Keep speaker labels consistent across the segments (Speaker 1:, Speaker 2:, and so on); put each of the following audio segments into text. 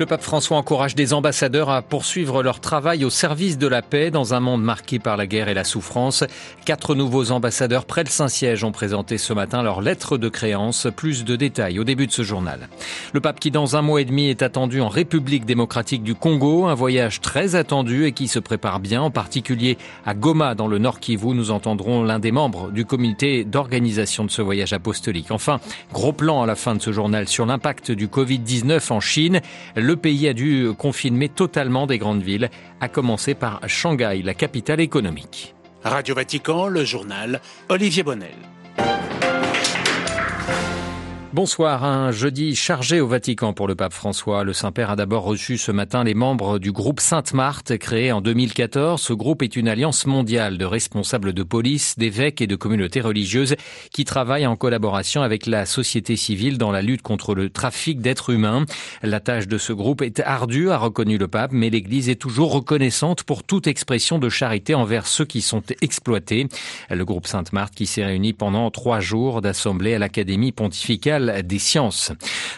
Speaker 1: Le pape François encourage des ambassadeurs à poursuivre leur travail au service de la paix dans un monde marqué par la guerre et la souffrance. Quatre nouveaux ambassadeurs près le Saint-Siège ont présenté ce matin leur lettre de créance. Plus de détails au début de ce journal. Le pape qui dans un mois et demi est attendu en République démocratique du Congo, un voyage très attendu et qui se prépare bien, en particulier à Goma dans le Nord Kivu. Nous entendrons l'un des membres du comité d'organisation de ce voyage apostolique. Enfin, gros plan à la fin de ce journal sur l'impact du Covid-19 en Chine pays a dû confiner totalement des grandes villes, à commencer par Shanghai, la capitale économique.
Speaker 2: Radio Vatican, le journal Olivier Bonnel.
Speaker 1: Bonsoir, un jeudi chargé au Vatican pour le pape François. Le Saint-Père a d'abord reçu ce matin les membres du groupe Sainte-Marthe, créé en 2014. Ce groupe est une alliance mondiale de responsables de police, d'évêques et de communautés religieuses qui travaillent en collaboration avec la société civile dans la lutte contre le trafic d'êtres humains. La tâche de ce groupe est ardue, a reconnu le pape, mais l'Église est toujours reconnaissante pour toute expression de charité envers ceux qui sont exploités. Le groupe Sainte-Marthe qui s'est réuni pendant trois jours d'assemblée à l'Académie pontificale des sciences.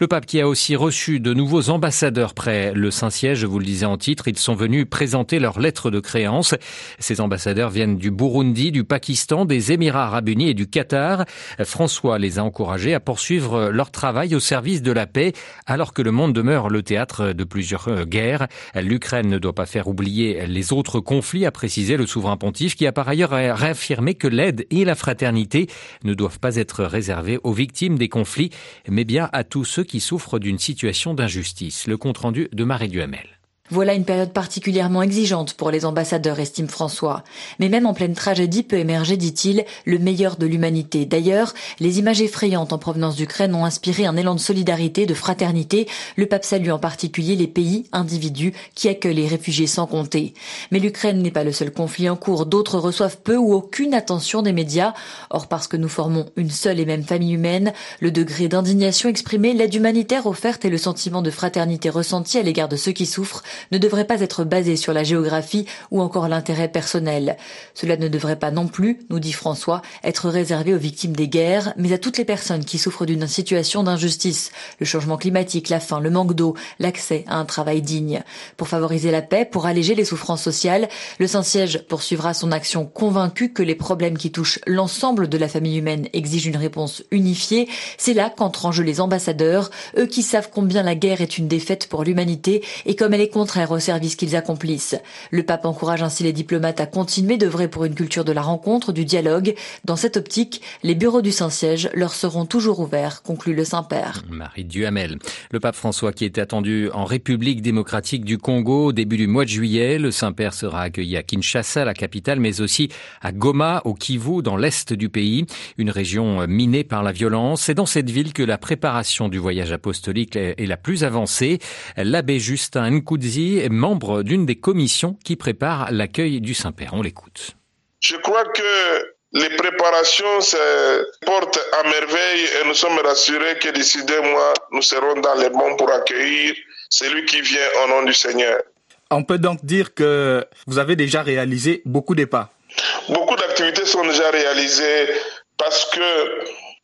Speaker 1: Le pape qui a aussi reçu de nouveaux ambassadeurs près le Saint-Siège, je vous le disais en titre, ils sont venus présenter leur lettre de créance. Ces ambassadeurs viennent du Burundi, du Pakistan, des Émirats arabes unis et du Qatar. François les a encouragés à poursuivre leur travail au service de la paix alors que le monde demeure le théâtre de plusieurs euh, guerres. L'Ukraine ne doit pas faire oublier les autres conflits, a précisé le souverain pontife qui a par ailleurs réaffirmé que l'aide et la fraternité ne doivent pas être réservées aux victimes des conflits mais bien à tous ceux qui souffrent d'une situation d'injustice. Le compte-rendu de Marie Duhamel.
Speaker 3: Voilà une période particulièrement exigeante pour les ambassadeurs, estime François. Mais même en pleine tragédie peut émerger, dit-il, le meilleur de l'humanité. D'ailleurs, les images effrayantes en provenance d'Ukraine ont inspiré un élan de solidarité, de fraternité. Le pape salue en particulier les pays, individus, qui accueillent les réfugiés sans compter. Mais l'Ukraine n'est pas le seul conflit en cours. D'autres reçoivent peu ou aucune attention des médias. Or, parce que nous formons une seule et même famille humaine, le degré d'indignation exprimé, l'aide humanitaire offerte et le sentiment de fraternité ressenti à l'égard de ceux qui souffrent ne devrait pas être basé sur la géographie ou encore l'intérêt personnel. Cela ne devrait pas non plus, nous dit François, être réservé aux victimes des guerres, mais à toutes les personnes qui souffrent d'une situation d'injustice, le changement climatique, la faim, le manque d'eau, l'accès à un travail digne. Pour favoriser la paix, pour alléger les souffrances sociales, le Saint-Siège poursuivra son action convaincu que les problèmes qui touchent l'ensemble de la famille humaine exigent une réponse unifiée. C'est là qu'entrent en jeu les ambassadeurs, eux qui savent combien la guerre est une défaite pour l'humanité et comme elle est contraire au service qu'ils accomplissent. Le pape encourage ainsi les diplomates à continuer d'œuvrer pour une culture de la rencontre, du dialogue. Dans cette optique, les bureaux du Saint-Siège leur seront toujours ouverts, conclut le Saint-Père.
Speaker 1: Marie Duhamel. Le pape François qui était attendu en République démocratique du Congo au début du mois de juillet. Le Saint-Père sera accueilli à Kinshasa, la capitale, mais aussi à Goma, au Kivu, dans l'est du pays, une région minée par la violence. C'est dans cette ville que la préparation du voyage apostolique est la plus avancée. L'abbé Justin Nkoudzi est membre d'une des commissions qui prépare l'accueil du Saint-Père. On l'écoute.
Speaker 4: Je crois que les préparations se portent à merveille et nous sommes rassurés que d'ici deux mois, nous serons dans les bons pour accueillir celui qui vient au nom du Seigneur.
Speaker 5: On peut donc dire que vous avez déjà réalisé beaucoup de pas.
Speaker 4: Beaucoup d'activités sont déjà réalisées parce que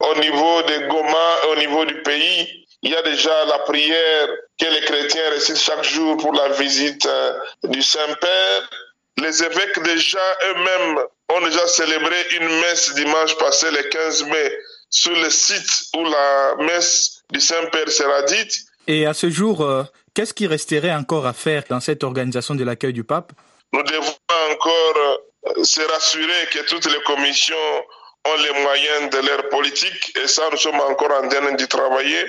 Speaker 4: au niveau de Goma, au niveau du pays, il y a déjà la prière que les chrétiens récitent chaque jour pour la visite euh, du Saint-Père. Les évêques déjà eux-mêmes ont déjà célébré une messe dimanche passé, le 15 mai, sur le site où la messe du Saint-Père sera dite.
Speaker 5: Et à ce jour, euh, qu'est-ce qui resterait encore à faire dans cette organisation de l'accueil du pape?
Speaker 4: Nous devons encore euh, se rassurer que toutes les commissions ont les moyens de leur politique et ça, nous sommes encore en train d'y travailler.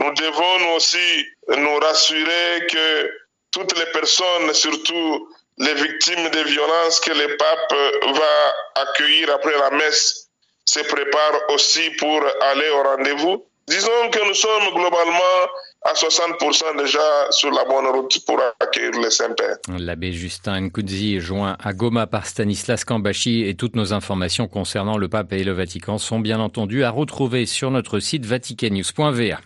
Speaker 4: Nous devons nous aussi nous rassurer que toutes les personnes, surtout les victimes de violences que le pape va accueillir après la messe, se préparent aussi pour aller au rendez-vous. Disons que nous sommes globalement à 60% déjà sur la bonne route pour accueillir les Saint-Pères.
Speaker 1: L'abbé Justin Nkudzi est joint à Goma par Stanislas Kambashi et toutes nos informations concernant le pape et le Vatican sont bien entendu à retrouver sur notre site vaticannews.va.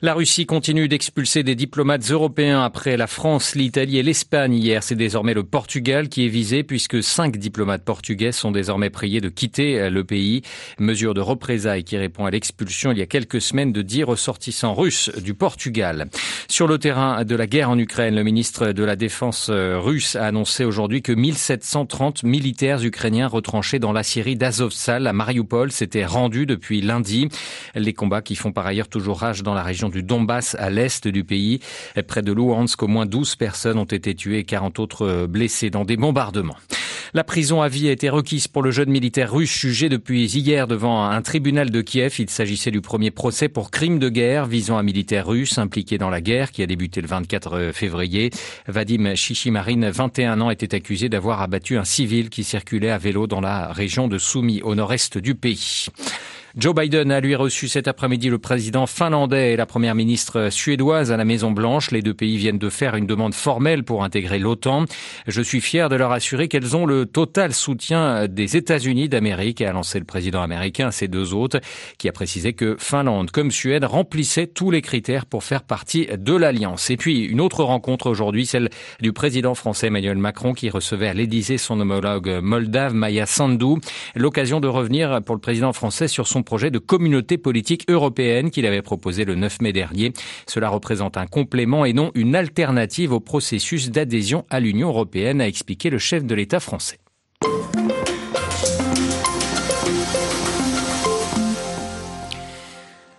Speaker 1: La Russie continue d'expulser des diplomates européens après la France, l'Italie et l'Espagne. Hier, c'est désormais le Portugal qui est visé puisque cinq diplomates portugais sont désormais priés de quitter le pays. Mesure de représailles qui répond à l'expulsion il y a quelques semaines de dix ressortissants russes du Portugal. Sur le terrain de la guerre en Ukraine, le ministre de la Défense euh, russe a annoncé aujourd'hui que 1730 militaires ukrainiens retranchés dans la Syrie d'Azovstal à Mariupol s'étaient rendus depuis lundi. Les combats qui font par ailleurs toujours rage dans la région du Donbass à l'est du pays. Près de Luhansk, au moins 12 personnes ont été tuées et 40 autres euh, blessées dans des bombardements. La prison à vie a été requise pour le jeune militaire russe jugé depuis hier devant un tribunal de Kiev. Il s'agissait du premier procès pour crime de guerre visant un militaire russe impliqué dans la guerre qui a débuté le 24 février. Vadim Shishimarin, 21 ans, était accusé d'avoir abattu un civil qui circulait à vélo dans la région de Soumy au nord-est du pays. Joe Biden a lui reçu cet après-midi le président finlandais et la première ministre suédoise à la Maison Blanche. Les deux pays viennent de faire une demande formelle pour intégrer l'OTAN. Je suis fier de leur assurer qu'elles ont le total soutien des États-Unis d'Amérique, a lancé le président américain à ces deux hôtes, qui a précisé que Finlande comme Suède remplissaient tous les critères pour faire partie de l'Alliance. Et puis une autre rencontre aujourd'hui, celle du président français Emmanuel Macron qui recevait à l'Élysée son homologue moldave Maya Sandu. L'occasion de revenir pour le président français sur son projet de communauté politique européenne qu'il avait proposé le 9 mai dernier. Cela représente un complément et non une alternative au processus d'adhésion à l'Union européenne, a expliqué le chef de l'État français.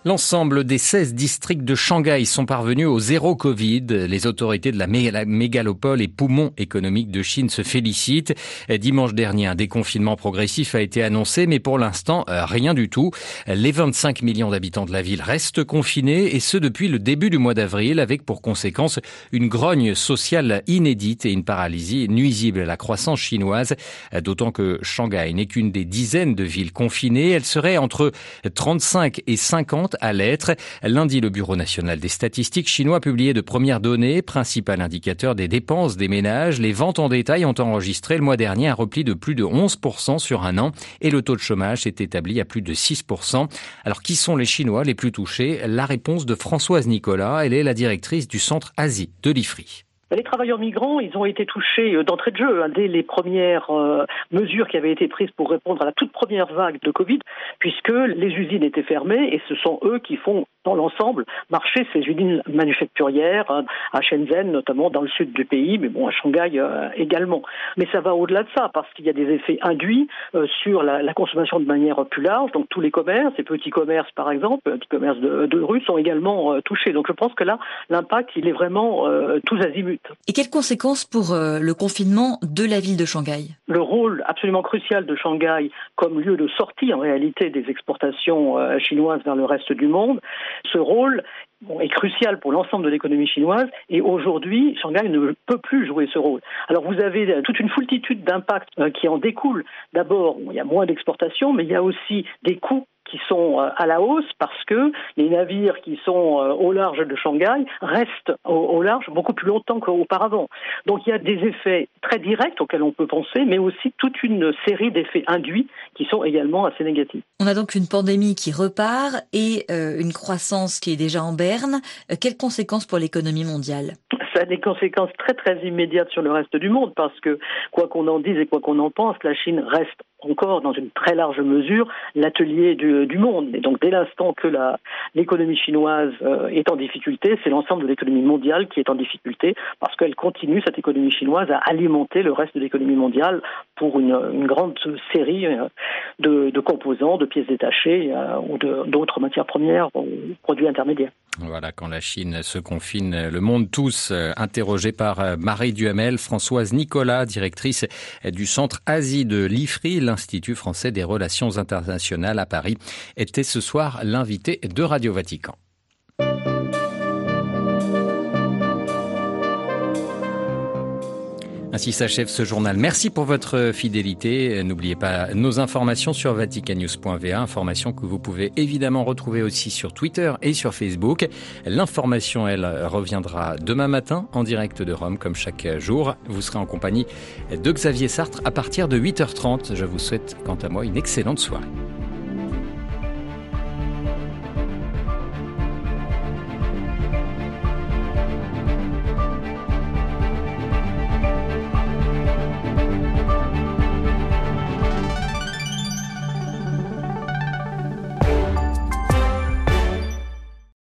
Speaker 1: L'ensemble des 16 districts de Shanghai sont parvenus au zéro Covid. Les autorités de la mégalopole et poumon économique de Chine se félicitent. Dimanche dernier, un déconfinement progressif a été annoncé, mais pour l'instant, euh, rien du tout. Les 25 millions d'habitants de la ville restent confinés, et ce depuis le début du mois d'avril, avec pour conséquence une grogne sociale inédite et une paralysie nuisible à la croissance chinoise. D'autant que Shanghai n'est qu'une des dizaines de villes confinées. Elle serait entre 35 et 50 à l'être. Lundi, le Bureau national des statistiques chinois publié de premières données, principal indicateur des dépenses des ménages. Les ventes en détail ont enregistré le mois dernier un repli de plus de 11% sur un an et le taux de chômage s'est établi à plus de 6%. Alors qui sont les Chinois les plus touchés? La réponse de Françoise Nicolas, elle est la directrice du centre Asie de l'IFRI.
Speaker 6: Les travailleurs migrants, ils ont été touchés euh, d'entrée de jeu hein, dès les premières euh, mesures qui avaient été prises pour répondre à la toute première vague de Covid, puisque les usines étaient fermées et ce sont eux qui font dans l'ensemble marcher ces usines manufacturières hein, à Shenzhen, notamment dans le sud du pays, mais bon à Shanghai euh, également. Mais ça va au-delà de ça parce qu'il y a des effets induits sur la, consommation de manière plus large. Donc tous les commerces, les petits commerces par exemple, petits commerces de, de rue sont également touchés. Donc je pense que là, l'impact il est vraiment tous azimuts.
Speaker 3: Et quelles conséquences pour euh, le confinement de la ville de Shanghai?
Speaker 6: Le rôle absolument crucial de Shanghai comme lieu de sortie en réalité des exportations euh, chinoises vers le reste du monde, ce rôle est crucial pour l'ensemble de l'économie chinoise et aujourd'hui, Shanghai ne peut plus jouer ce rôle. Alors vous avez toute une foultitude d'impacts euh, qui en découlent. D'abord, il y a moins d'exportations, mais il y a aussi des coûts qui sont euh, à la hausse parce que les navires qui sont euh, au large de Shanghai restent au, large beaucoup plus longtemps qu'auparavant. Donc il y a des effets très directs auxquels on peut penser, mais aussi toute une série d'effets induits qui sont également assez négatifs.
Speaker 3: On a donc une pandémie qui repart et euh, une croissance qui est déjà en berne. quelles conséquences pour l'économie mondiale?
Speaker 6: Des conséquences très très immédiates sur le reste du monde parce que quoi qu'on en dise et quoi qu'on en pense, la Chine reste encore dans une très large mesure l'atelier du, monde. Et donc dès l'instant que l'économie chinoise euh, est en difficulté, c'est l'ensemble de l'économie mondiale qui est en difficulté parce qu'elle continue, cette économisée chinoise, à alimenter le reste de l'économie mondiale pour une, grande série euh, de, de, composants, de pièces détachées euh, ou d'autres matières premières ou produits intermédiaires.
Speaker 1: Voilà, quand la Chine se confine, le monde tous, interrogé par Marie Duhamel, Françoise Nicolas, directrice du Centre Asie de l'IFRI, l'Institut français des relations internationales à Paris, était ce soir l'invité de Radio Vatican. Ainsi s'achève ce journal. Merci pour votre fidélité. N'oubliez pas nos informations sur vaticannews.va, informations que vous pouvez évidemment retrouver aussi sur Twitter et sur Facebook. L'information, elle, reviendra demain matin en direct de Rome, comme chaque jour. Vous serez en compagnie de Xavier Sartre à partir de 8h30. Je vous souhaite, quant à moi, une excellente soirée.